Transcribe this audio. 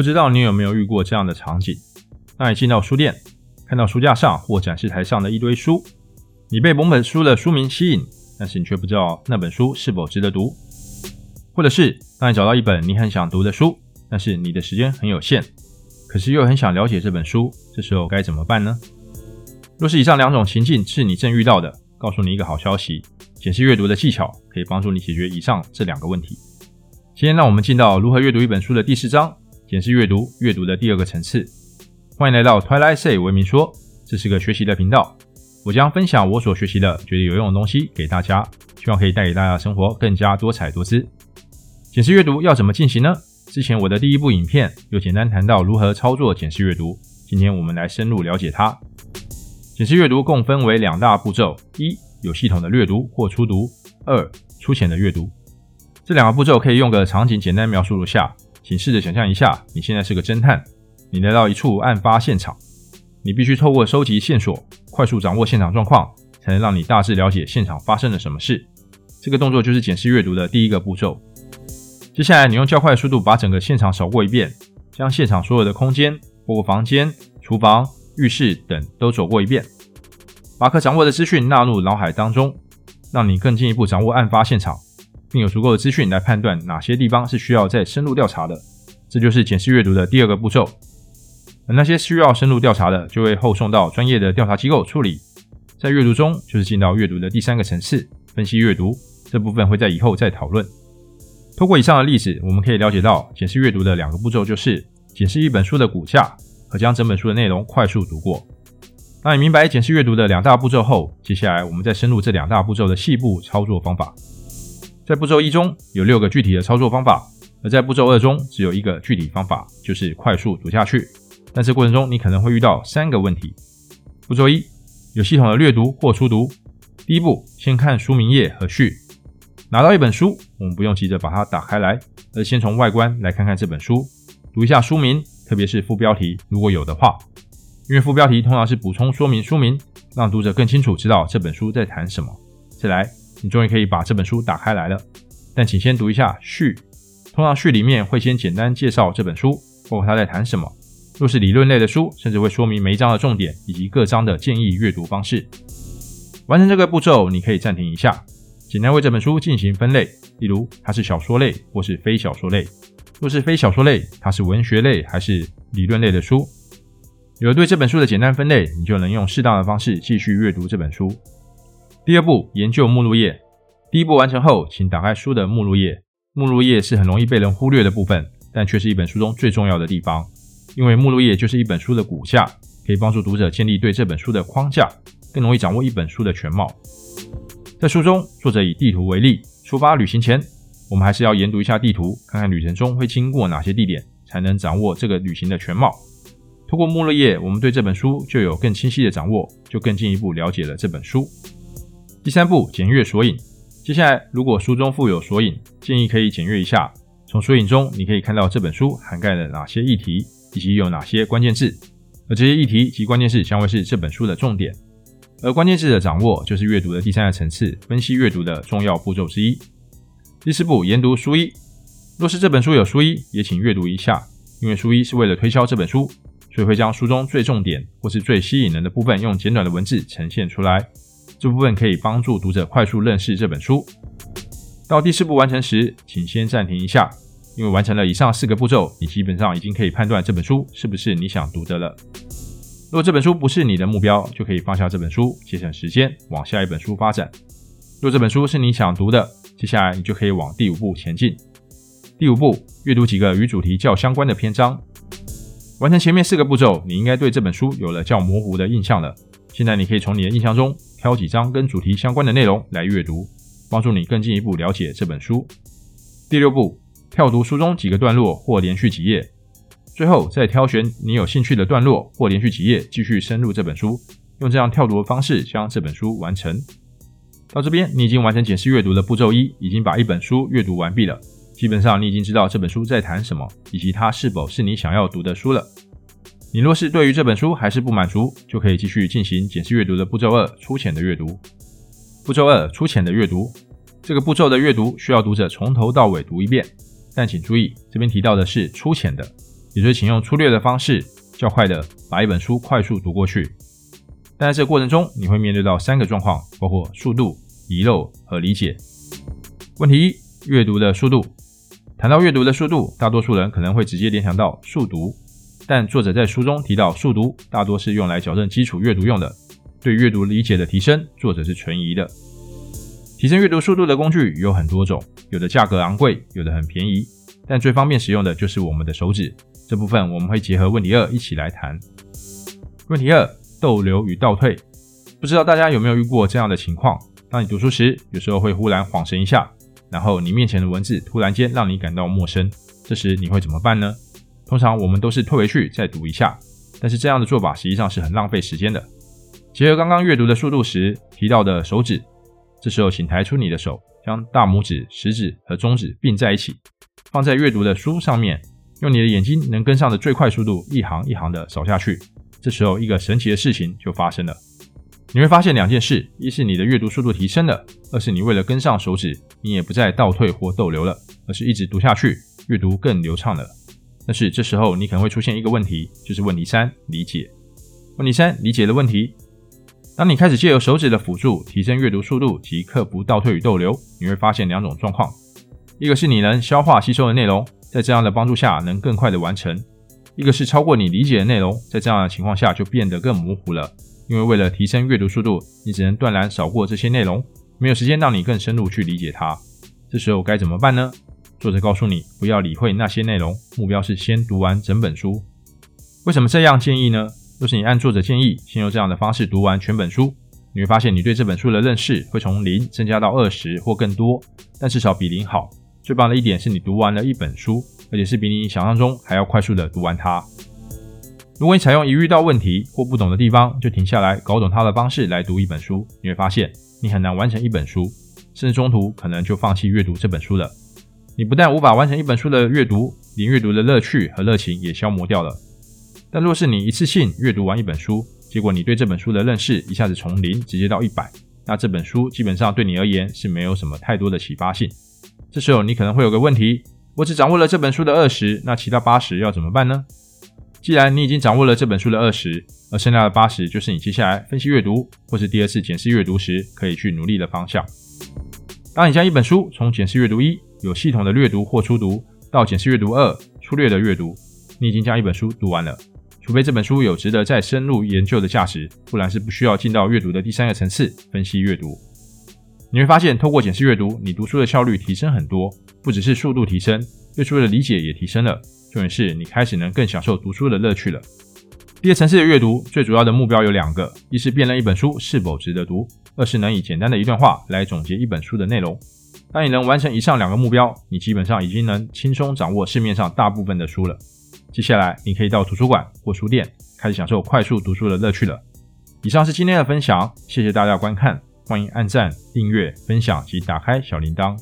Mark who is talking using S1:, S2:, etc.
S1: 不知道你有没有遇过这样的场景？当你进到书店，看到书架上或展示台上的一堆书，你被某本书的书名吸引，但是你却不知道那本书是否值得读。或者是当你找到一本你很想读的书，但是你的时间很有限，可是又很想了解这本书，这时候该怎么办呢？若是以上两种情境是你正遇到的，告诉你一个好消息：显示阅读的技巧可以帮助你解决以上这两个问题。今天让我们进到如何阅读一本书的第四章：检视阅读，阅读的第二个层次。欢迎来到 Twilight Say 文明说，这是个学习的频道。我将分享我所学习的觉得有用的东西给大家，希望可以带给大家生活更加多彩多姿。检视阅读要怎么进行呢？之前我的第一部影片有简单谈到如何操作检视阅读，今天我们来深入了解它。检视阅读共分为两大步骤：一、有系统的阅读或初读；二、粗浅的阅读。这两个步骤可以用个场景简单描述如下，请试着想象一下，你现在是个侦探。你来到一处案发现场，你必须透过收集线索，快速掌握现场状况，才能让你大致了解现场发生了什么事。这个动作就是检视阅读的第一个步骤。接下来，你用较快的速度把整个现场扫过一遍，将现场所有的空间，包括房间、厨房、浴室等都走过一遍，把可掌握的资讯纳入脑海当中，让你更进一步掌握案发现场，并有足够的资讯来判断哪些地方是需要再深入调查的。这就是检视阅读的第二个步骤。而那些需要深入调查的，就会后送到专业的调查机构处理。在阅读中，就是进到阅读的第三个层次——分析阅读。这部分会在以后再讨论。通过以上的例子，我们可以了解到，检视阅读的两个步骤就是检视一本书的骨架和将整本书的内容快速读过。当你明白检视阅读的两大步骤后，接下来我们再深入这两大步骤的细部操作方法。在步骤一中有六个具体的操作方法，而在步骤二中只有一个具体方法，就是快速读下去。但这过程中，你可能会遇到三个问题。步骤一，有系统的略读或初读。第一步，先看书名页和序。拿到一本书，我们不用急着把它打开来，而先从外观来看看这本书，读一下书名，特别是副标题，如果有的话。因为副标题通常是补充说明书名，让读者更清楚知道这本书在谈什么。再来，你终于可以把这本书打开来了。但请先读一下序，通常序里面会先简单介绍这本书，包括它在谈什么。若是理论类的书，甚至会说明每一章的重点以及各章的建议阅读方式。完成这个步骤，你可以暂停一下，简单为这本书进行分类，例如它是小说类或是非小说类。若是非小说类，它是文学类还是理论类的书？有了对这本书的简单分类，你就能用适当的方式继续阅读这本书。第二步，研究目录页。第一步完成后，请打开书的目录页。目录页是很容易被人忽略的部分，但却是一本书中最重要的地方。因为目录页就是一本书的骨架，可以帮助读者建立对这本书的框架，更容易掌握一本书的全貌。在书中，作者以地图为例，出发旅行前，我们还是要研读一下地图，看看旅程中会经过哪些地点，才能掌握这个旅行的全貌。通过目录页，我们对这本书就有更清晰的掌握，就更进一步了解了这本书。第三步，检阅索引。接下来，如果书中附有索引，建议可以检阅一下。从索引中，你可以看到这本书涵盖了哪些议题。以及有哪些关键字，而这些议题及关键字将会是这本书的重点。而关键字的掌握就是阅读的第三个层次，分析阅读的重要步骤之一。第四步，研读书一。若是这本书有书一，也请阅读一下，因为书一是为了推销这本书，所以会将书中最重点或是最吸引人的部分用简短的文字呈现出来。这部分可以帮助读者快速认识这本书。到第四步完成时，请先暂停一下。因为完成了以上四个步骤，你基本上已经可以判断这本书是不是你想读的了。若这本书不是你的目标，就可以放下这本书，节省时间，往下一本书发展。若这本书是你想读的，接下来你就可以往第五步前进。第五步，阅读几个与主题较相关的篇章。完成前面四个步骤，你应该对这本书有了较模糊的印象了。现在你可以从你的印象中挑几章跟主题相关的内容来阅读，帮助你更进一步了解这本书。第六步。跳读书中几个段落或连续几页，最后再挑选你有兴趣的段落或连续几页，继续深入这本书，用这样跳读的方式将这本书完成。到这边，你已经完成解释阅读的步骤一，已经把一本书阅读完毕了。基本上，你已经知道这本书在谈什么，以及它是否是你想要读的书了。你若是对于这本书还是不满足，就可以继续进行检视阅读的步骤二：粗浅的阅读。步骤二：粗浅的阅读。这个步骤的阅读需要读者从头到尾读一遍。但请注意，这边提到的是粗浅的，也就是请用粗略的方式，较快的把一本书快速读过去。但在这个过程中，你会面对到三个状况，包括速度、遗漏和理解。问题一：阅读的速度。谈到阅读的速度，大多数人可能会直接联想到速读，但作者在书中提到，速读大多是用来矫正基础阅读用的。对阅读理解的提升，作者是存疑的。提升阅读速度的工具有很多种，有的价格昂贵，有的很便宜，但最方便使用的就是我们的手指。这部分我们会结合问题二一起来谈。问题二：逗留与倒退。不知道大家有没有遇过这样的情况？当你读书时，有时候会忽然恍神一下，然后你面前的文字突然间让你感到陌生，这时你会怎么办呢？通常我们都是退回去再读一下，但是这样的做法实际上是很浪费时间的。结合刚刚阅读的速度时提到的手指，这时候请抬出你的手，将大拇指、食指和中指并在一起，放在阅读的书上面，用你的眼睛能跟上的最快速度，一行一行的扫下去。这时候，一个神奇的事情就发生了，你会发现两件事：一是你的阅读速度提升了；二是你为了跟上手指，你也不再倒退或逗留了，而是一直读下去，阅读更流畅了。但是这时候你可能会出现一个问题，就是问题三：理解。问题三：理解的问题。当你开始借由手指的辅助提升阅读速度及克服倒退与逗留，你会发现两种状况：一个是你能消化吸收的内容，在这样的帮助下能更快的完成；一个是超过你理解的内容，在这样的情况下就变得更模糊了。因为为了提升阅读速度，你只能断然扫过这些内容，没有时间让你更深入去理解它。这时候该怎么办呢？作者告诉你，不要理会那些内容，目标是先读完整本书。为什么这样建议呢？若是你按作者建议，先用这样的方式读完全本书，你会发现你对这本书的认识会从零增加到二十或更多，但至少比零好。最棒的一点是你读完了一本书，而且是比你想象中还要快速的读完它。如果你采用一遇到问题或不懂的地方就停下来搞懂它的方式来读一本书，你会发现你很难完成一本书，甚至中途可能就放弃阅读这本书了。你不但无法完成一本书的阅读，连阅读的乐趣和热情也消磨掉了。但若是你一次性阅读完一本书，结果你对这本书的认识一下子从零直接到一百，那这本书基本上对你而言是没有什么太多的启发性。这时候你可能会有个问题：我只掌握了这本书的二十，那其他八十要怎么办呢？既然你已经掌握了这本书的二十，而剩下的八十就是你接下来分析阅读或是第二次检视阅读时可以去努力的方向。当你将一本书从检视阅读一有系统的略读或初读，到检视阅读二粗略的阅读，你已经将一本书读完了。除非这本书有值得再深入研究的价值，不然是不需要进到阅读的第三个层次——分析阅读。你会发现，透过检视阅读，你读书的效率提升很多，不只是速度提升，对书的理解也提升了。重点是你开始能更享受读书的乐趣了。第二层次的阅读，最主要的目标有两个：一是辨认一本书是否值得读；二是能以简单的一段话来总结一本书的内容。当你能完成以上两个目标，你基本上已经能轻松掌握市面上大部分的书了。接下来，你可以到图书馆或书店，开始享受快速读书的乐趣了。以上是今天的分享，谢谢大家观看，欢迎按赞、订阅、分享及打开小铃铛。